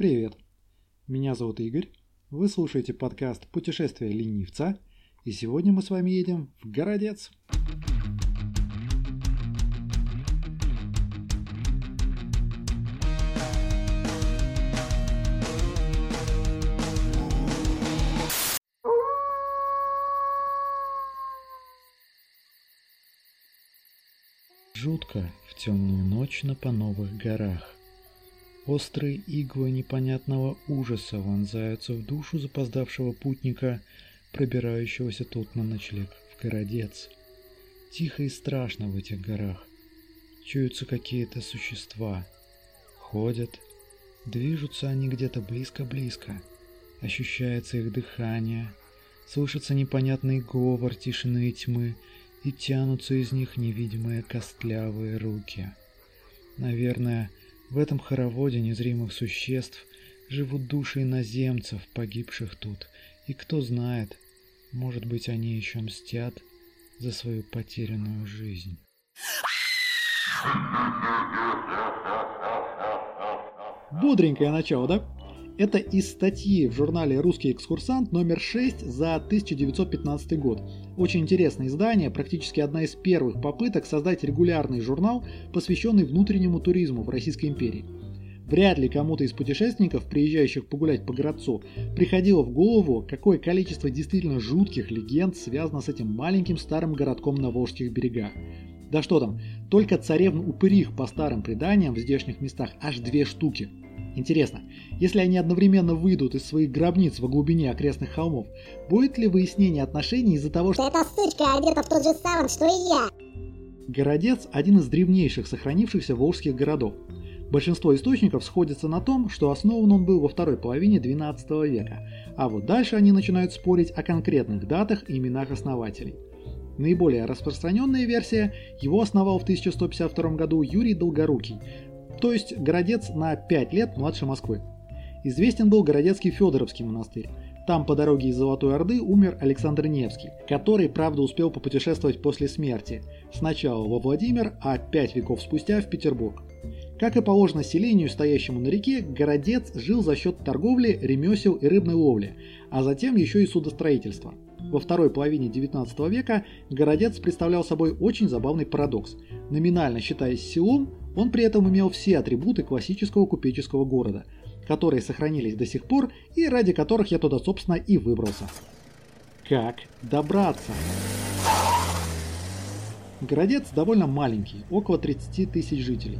Привет. Меня зовут Игорь. Вы слушаете подкаст «Путешествие ленивца», и сегодня мы с вами едем в Городец. Жутко в темную ночь на Пановых горах. Острые иглы непонятного ужаса вонзаются в душу запоздавшего путника, пробирающегося тут на ночлег в городец. Тихо и страшно в этих горах. Чуются какие-то существа. Ходят. Движутся они где-то близко-близко. Ощущается их дыхание. Слышится непонятный говор тишины и тьмы – и тянутся из них невидимые костлявые руки. Наверное, в этом хороводе незримых существ живут души иноземцев, погибших тут, и кто знает, может быть, они еще мстят за свою потерянную жизнь. Бодренькое начало, да? Это из статьи в журнале «Русский экскурсант» номер 6 за 1915 год. Очень интересное издание, практически одна из первых попыток создать регулярный журнал, посвященный внутреннему туризму в Российской империи. Вряд ли кому-то из путешественников, приезжающих погулять по городцу, приходило в голову, какое количество действительно жутких легенд связано с этим маленьким старым городком на Волжских берегах. Да что там, только царевн упырих по старым преданиям в здешних местах аж две штуки – Интересно, если они одновременно выйдут из своих гробниц во глубине окрестных холмов, будет ли выяснение отношений из-за того, что... Эта сучка одета в тот же саван, что и я! Городец – один из древнейших сохранившихся волжских городов. Большинство источников сходятся на том, что основан он был во второй половине XII века, а вот дальше они начинают спорить о конкретных датах и именах основателей. Наиболее распространенная версия – его основал в 1152 году Юрий Долгорукий, то есть городец на 5 лет младше Москвы. Известен был городецкий Федоровский монастырь. Там по дороге из Золотой Орды умер Александр Невский, который, правда, успел попутешествовать после смерти. Сначала во Владимир, а пять веков спустя в Петербург. Как и положено селению, стоящему на реке, городец жил за счет торговли, ремесел и рыбной ловли, а затем еще и судостроительства. Во второй половине XIX века городец представлял собой очень забавный парадокс. Номинально считаясь селом, он при этом имел все атрибуты классического купеческого города, которые сохранились до сих пор и ради которых я туда, собственно, и выбрался. Как добраться? Городец довольно маленький, около 30 тысяч жителей.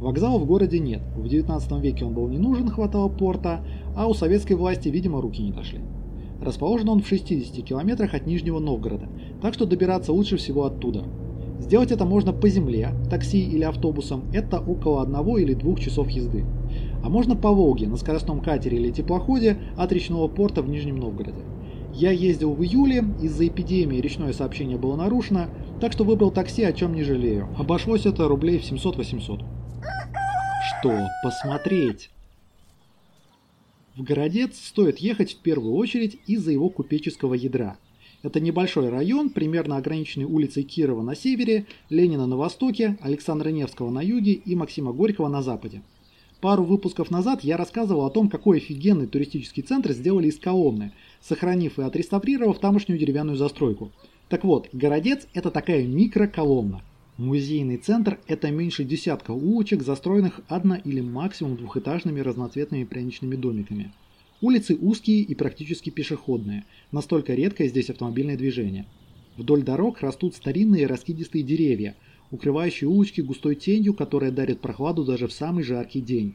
Вокзала в городе нет, в 19 веке он был не нужен, хватало порта, а у советской власти, видимо, руки не дошли. Расположен он в 60 километрах от Нижнего Новгорода, так что добираться лучше всего оттуда, Сделать это можно по земле, такси или автобусом, это около одного или двух часов езды. А можно по Волге, на скоростном катере или теплоходе от речного порта в Нижнем Новгороде. Я ездил в июле, из-за эпидемии речное сообщение было нарушено, так что выбрал такси, о чем не жалею. Обошлось это рублей в 700-800. Что посмотреть? В Городец стоит ехать в первую очередь из-за его купеческого ядра – это небольшой район, примерно ограниченный улицей Кирова на севере, Ленина на востоке, Александра Невского на юге и Максима Горького на западе. Пару выпусков назад я рассказывал о том, какой офигенный туристический центр сделали из Коломны, сохранив и отреставрировав тамошнюю деревянную застройку. Так вот, Городец – это такая микроколомна. Музейный центр – это меньше десятка улочек, застроенных одно- или максимум двухэтажными разноцветными пряничными домиками – Улицы узкие и практически пешеходные, настолько редкое здесь автомобильное движение. Вдоль дорог растут старинные раскидистые деревья, укрывающие улочки густой тенью, которая дарит прохладу даже в самый жаркий день.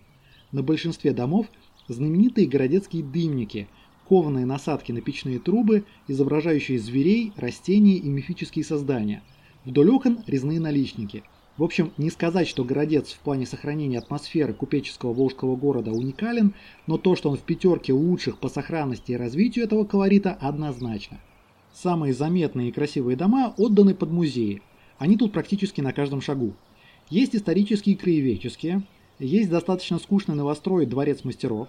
На большинстве домов знаменитые городецкие дымники, кованые насадки на печные трубы, изображающие зверей, растения и мифические создания. Вдоль окон резные наличники – в общем, не сказать, что городец в плане сохранения атмосферы купеческого волжского города уникален, но то, что он в пятерке лучших по сохранности и развитию этого колорита, однозначно. Самые заметные и красивые дома отданы под музеи. Они тут практически на каждом шагу. Есть исторические и краеведческие, есть достаточно скучный новострой «Дворец мастеров»,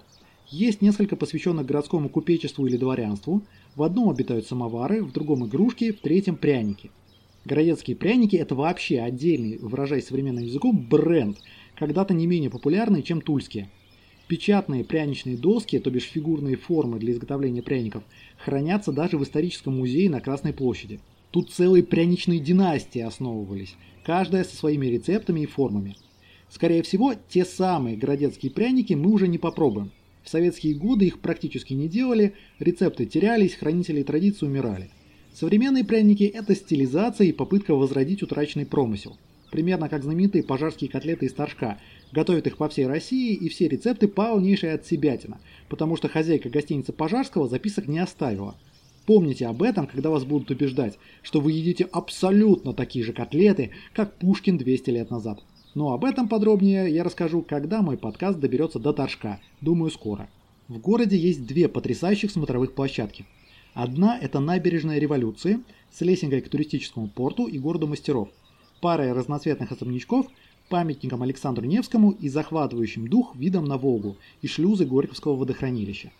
есть несколько посвященных городскому купечеству или дворянству, в одном обитают самовары, в другом игрушки, в третьем пряники – Городецкие пряники – это вообще отдельный, выражаясь современным языком, бренд, когда-то не менее популярный, чем тульские. Печатные пряничные доски, то бишь фигурные формы для изготовления пряников, хранятся даже в историческом музее на Красной площади. Тут целые пряничные династии основывались, каждая со своими рецептами и формами. Скорее всего, те самые городецкие пряники мы уже не попробуем. В советские годы их практически не делали, рецепты терялись, хранители традиций умирали. Современные пряники – это стилизация и попытка возродить утраченный промысел. Примерно как знаменитые пожарские котлеты из торжка. Готовят их по всей России, и все рецепты полнейшая отсебятина, потому что хозяйка гостиницы Пожарского записок не оставила. Помните об этом, когда вас будут убеждать, что вы едите абсолютно такие же котлеты, как Пушкин 200 лет назад. Но об этом подробнее я расскажу, когда мой подкаст доберется до Торжка. Думаю, скоро. В городе есть две потрясающих смотровых площадки. Одна – это набережная революции с лесенкой к туристическому порту и городу мастеров, парой разноцветных особнячков, памятником Александру Невскому и захватывающим дух видом на Волгу и шлюзы Горьковского водохранилища.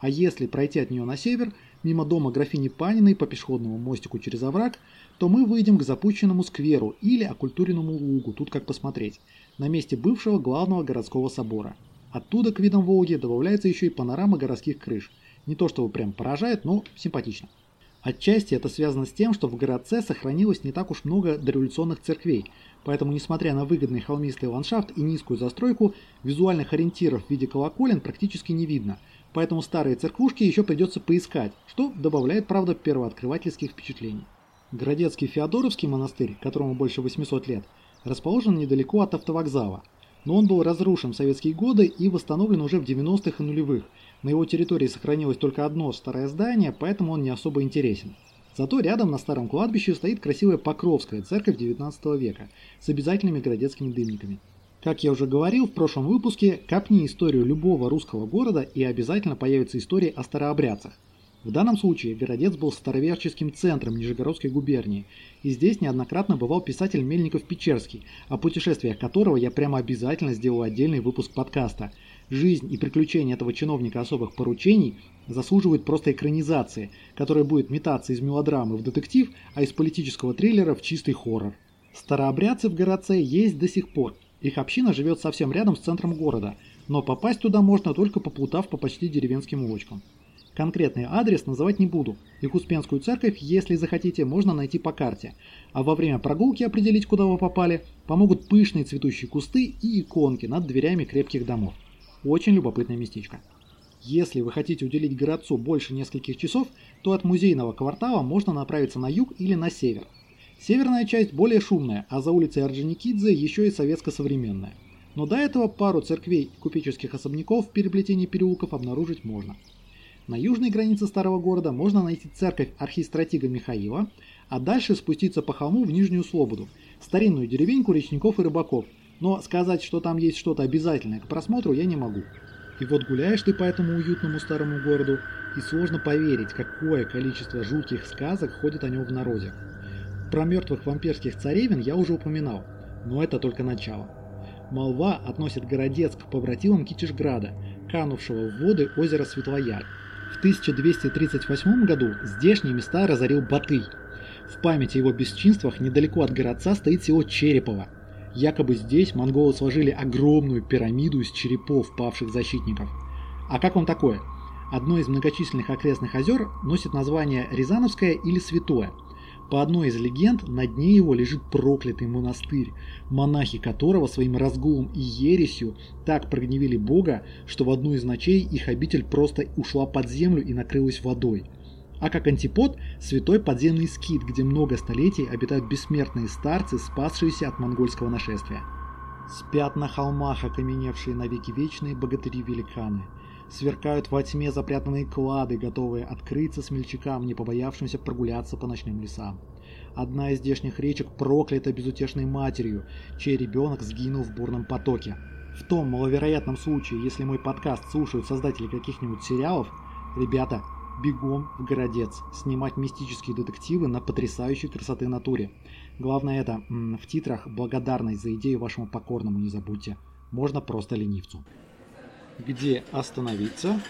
А если пройти от нее на север, мимо дома графини Паниной по пешеходному мостику через овраг, то мы выйдем к запущенному скверу или окультуренному лугу, тут как посмотреть, на месте бывшего главного городского собора. Оттуда к видам Волги добавляется еще и панорама городских крыш – не то чтобы прям поражает, но симпатично. Отчасти это связано с тем, что в городце сохранилось не так уж много дореволюционных церквей, поэтому, несмотря на выгодный холмистый ландшафт и низкую застройку, визуальных ориентиров в виде колоколен практически не видно, поэтому старые церквушки еще придется поискать, что добавляет, правда, первооткрывательских впечатлений. Городецкий Феодоровский монастырь, которому больше 800 лет, расположен недалеко от автовокзала, но он был разрушен в советские годы и восстановлен уже в 90-х и нулевых – на его территории сохранилось только одно старое здание, поэтому он не особо интересен. Зато рядом на старом кладбище стоит красивая Покровская церковь 19 века с обязательными городецкими дымниками. Как я уже говорил в прошлом выпуске, копни историю любого русского города и обязательно появится история о старообрядцах. В данном случае Городец был староверческим центром Нижегородской губернии, и здесь неоднократно бывал писатель Мельников-Печерский, о путешествиях которого я прямо обязательно сделаю отдельный выпуск подкаста – Жизнь и приключения этого чиновника особых поручений заслуживают просто экранизации, которая будет метаться из мелодрамы в детектив, а из политического триллера в чистый хоррор. Старообрядцы в городце есть до сих пор. Их община живет совсем рядом с центром города, но попасть туда можно только поплутав по почти деревенским улочкам. Конкретный адрес называть не буду. Их Успенскую церковь, если захотите, можно найти по карте. А во время прогулки определить, куда вы попали, помогут пышные цветущие кусты и иконки над дверями крепких домов. Очень любопытное местечко. Если вы хотите уделить городцу больше нескольких часов, то от музейного квартала можно направиться на юг или на север. Северная часть более шумная, а за улицей Орджоникидзе еще и советско-современная. Но до этого пару церквей и купеческих особняков в переплетении переулков обнаружить можно. На южной границе старого города можно найти церковь архистратига Михаила, а дальше спуститься по холму в Нижнюю Слободу, старинную деревеньку речников и рыбаков – но сказать, что там есть что-то обязательное к просмотру, я не могу. И вот гуляешь ты по этому уютному старому городу, и сложно поверить, какое количество жутких сказок ходит о нем в народе. Про мертвых вампирских царевин я уже упоминал, но это только начало. Молва относит Городец к побратимам Китежграда, канувшего в воды озера Светлояр. В 1238 году здешние места разорил Батый. В память о его бесчинствах недалеко от городца стоит село Черепово – Якобы здесь монголы сложили огромную пирамиду из черепов павших защитников. А как он такое? Одно из многочисленных окрестных озер носит название Рязановское или Святое. По одной из легенд, на дне его лежит проклятый монастырь, монахи которого своим разгулом и ересью так прогневили Бога, что в одну из ночей их обитель просто ушла под землю и накрылась водой – а как антипод – святой подземный скит, где много столетий обитают бессмертные старцы, спасшиеся от монгольского нашествия. Спят на холмах окаменевшие навеки вечные богатыри-великаны. Сверкают во тьме запрятанные клады, готовые открыться смельчакам, не побоявшимся прогуляться по ночным лесам. Одна из здешних речек проклята безутешной матерью, чей ребенок сгинул в бурном потоке. В том маловероятном случае, если мой подкаст слушают создатели каких-нибудь сериалов, ребята, бегом в городец, снимать мистические детективы на потрясающей красоты натуре. Главное это, в титрах благодарность за идею вашему покорному не забудьте. Можно просто ленивцу. Где остановиться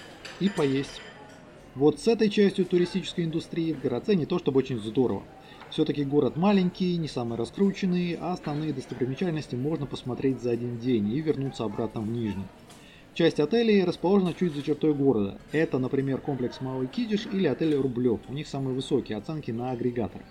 и поесть. Вот с этой частью туристической индустрии в городце не то чтобы очень здорово. Все-таки город маленький, не самый раскрученный, а основные достопримечательности можно посмотреть за один день и вернуться обратно в Нижний. Часть отелей расположена чуть за чертой города. Это, например, комплекс Малый Кидиш или отель Рублев. У них самые высокие оценки на агрегаторах.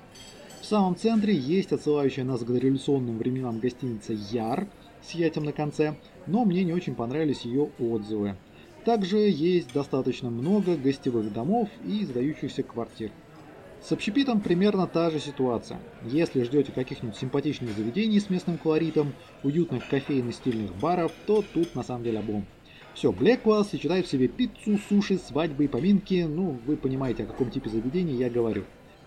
В самом центре есть отсылающая нас к дореволюционным временам гостиница Яр с ятем на конце, но мне не очень понравились ее отзывы. Также есть достаточно много гостевых домов и сдающихся квартир. С общепитом примерно та же ситуация. Если ждете каких-нибудь симпатичных заведений с местным колоритом, уютных кофеин и стильных баров, то тут на самом деле облом. Все, Блэквелл сочетает в себе пиццу, суши, свадьбы и поминки, ну, вы понимаете, о каком типе заведения я говорю.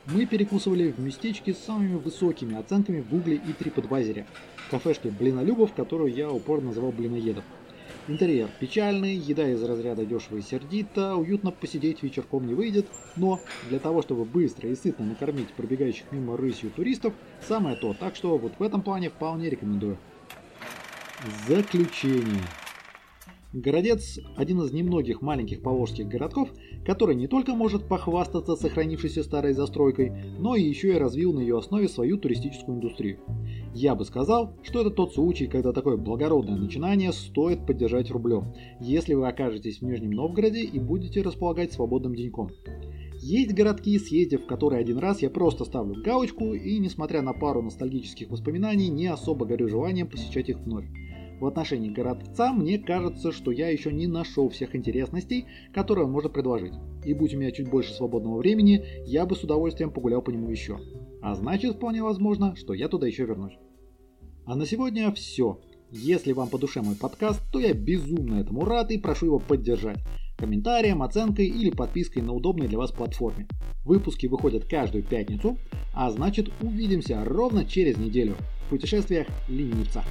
Мы перекусывали в местечке с самыми высокими оценками в Гугле и TripAdvisor. Кафешке Блинолюбов, которую я упорно называл Блиноедов. Интерьер печальный, еда из разряда дешево и сердито, уютно посидеть вечерком не выйдет, но для того, чтобы быстро и сытно накормить пробегающих мимо рысью туристов, самое то, так что вот в этом плане вполне рекомендую. Заключение. Городец – один из немногих маленьких поволжских городков, который не только может похвастаться сохранившейся старой застройкой, но и еще и развил на ее основе свою туристическую индустрию. Я бы сказал, что это тот случай, когда такое благородное начинание стоит поддержать рублем, если вы окажетесь в Нижнем Новгороде и будете располагать свободным деньком. Есть городки, съездив в которые один раз, я просто ставлю галочку и, несмотря на пару ностальгических воспоминаний, не особо горю желанием посещать их вновь. В отношении городца мне кажется, что я еще не нашел всех интересностей, которые он может предложить. И будь у меня чуть больше свободного времени, я бы с удовольствием погулял по нему еще. А значит, вполне возможно, что я туда еще вернусь. А на сегодня все. Если вам по душе мой подкаст, то я безумно этому рад и прошу его поддержать комментарием, оценкой или подпиской на удобной для вас платформе. Выпуски выходят каждую пятницу, а значит увидимся ровно через неделю в путешествиях ленивца.